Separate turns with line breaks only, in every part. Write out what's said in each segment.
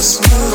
just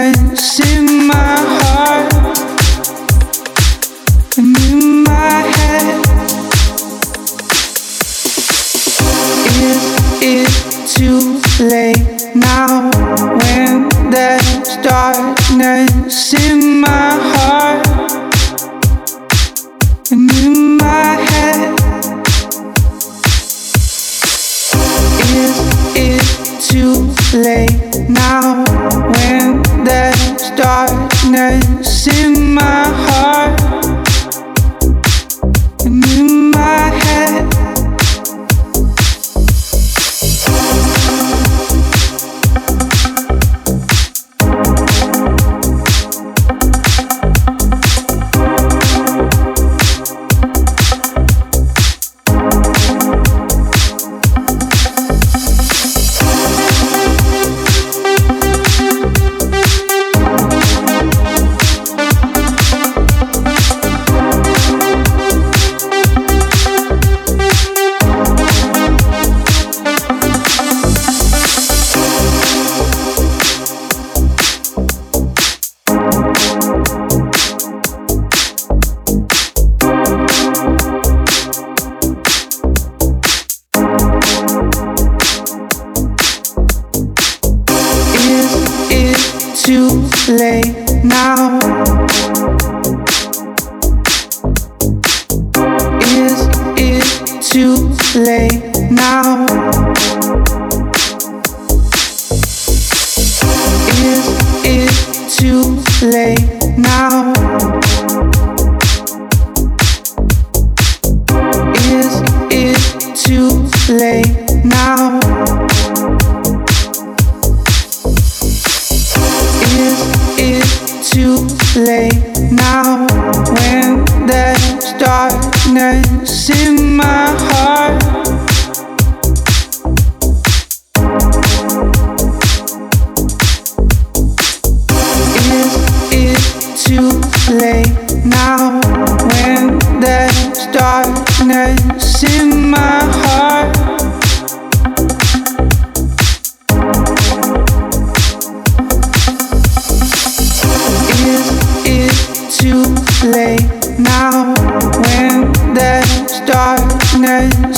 turns late now when there's darkness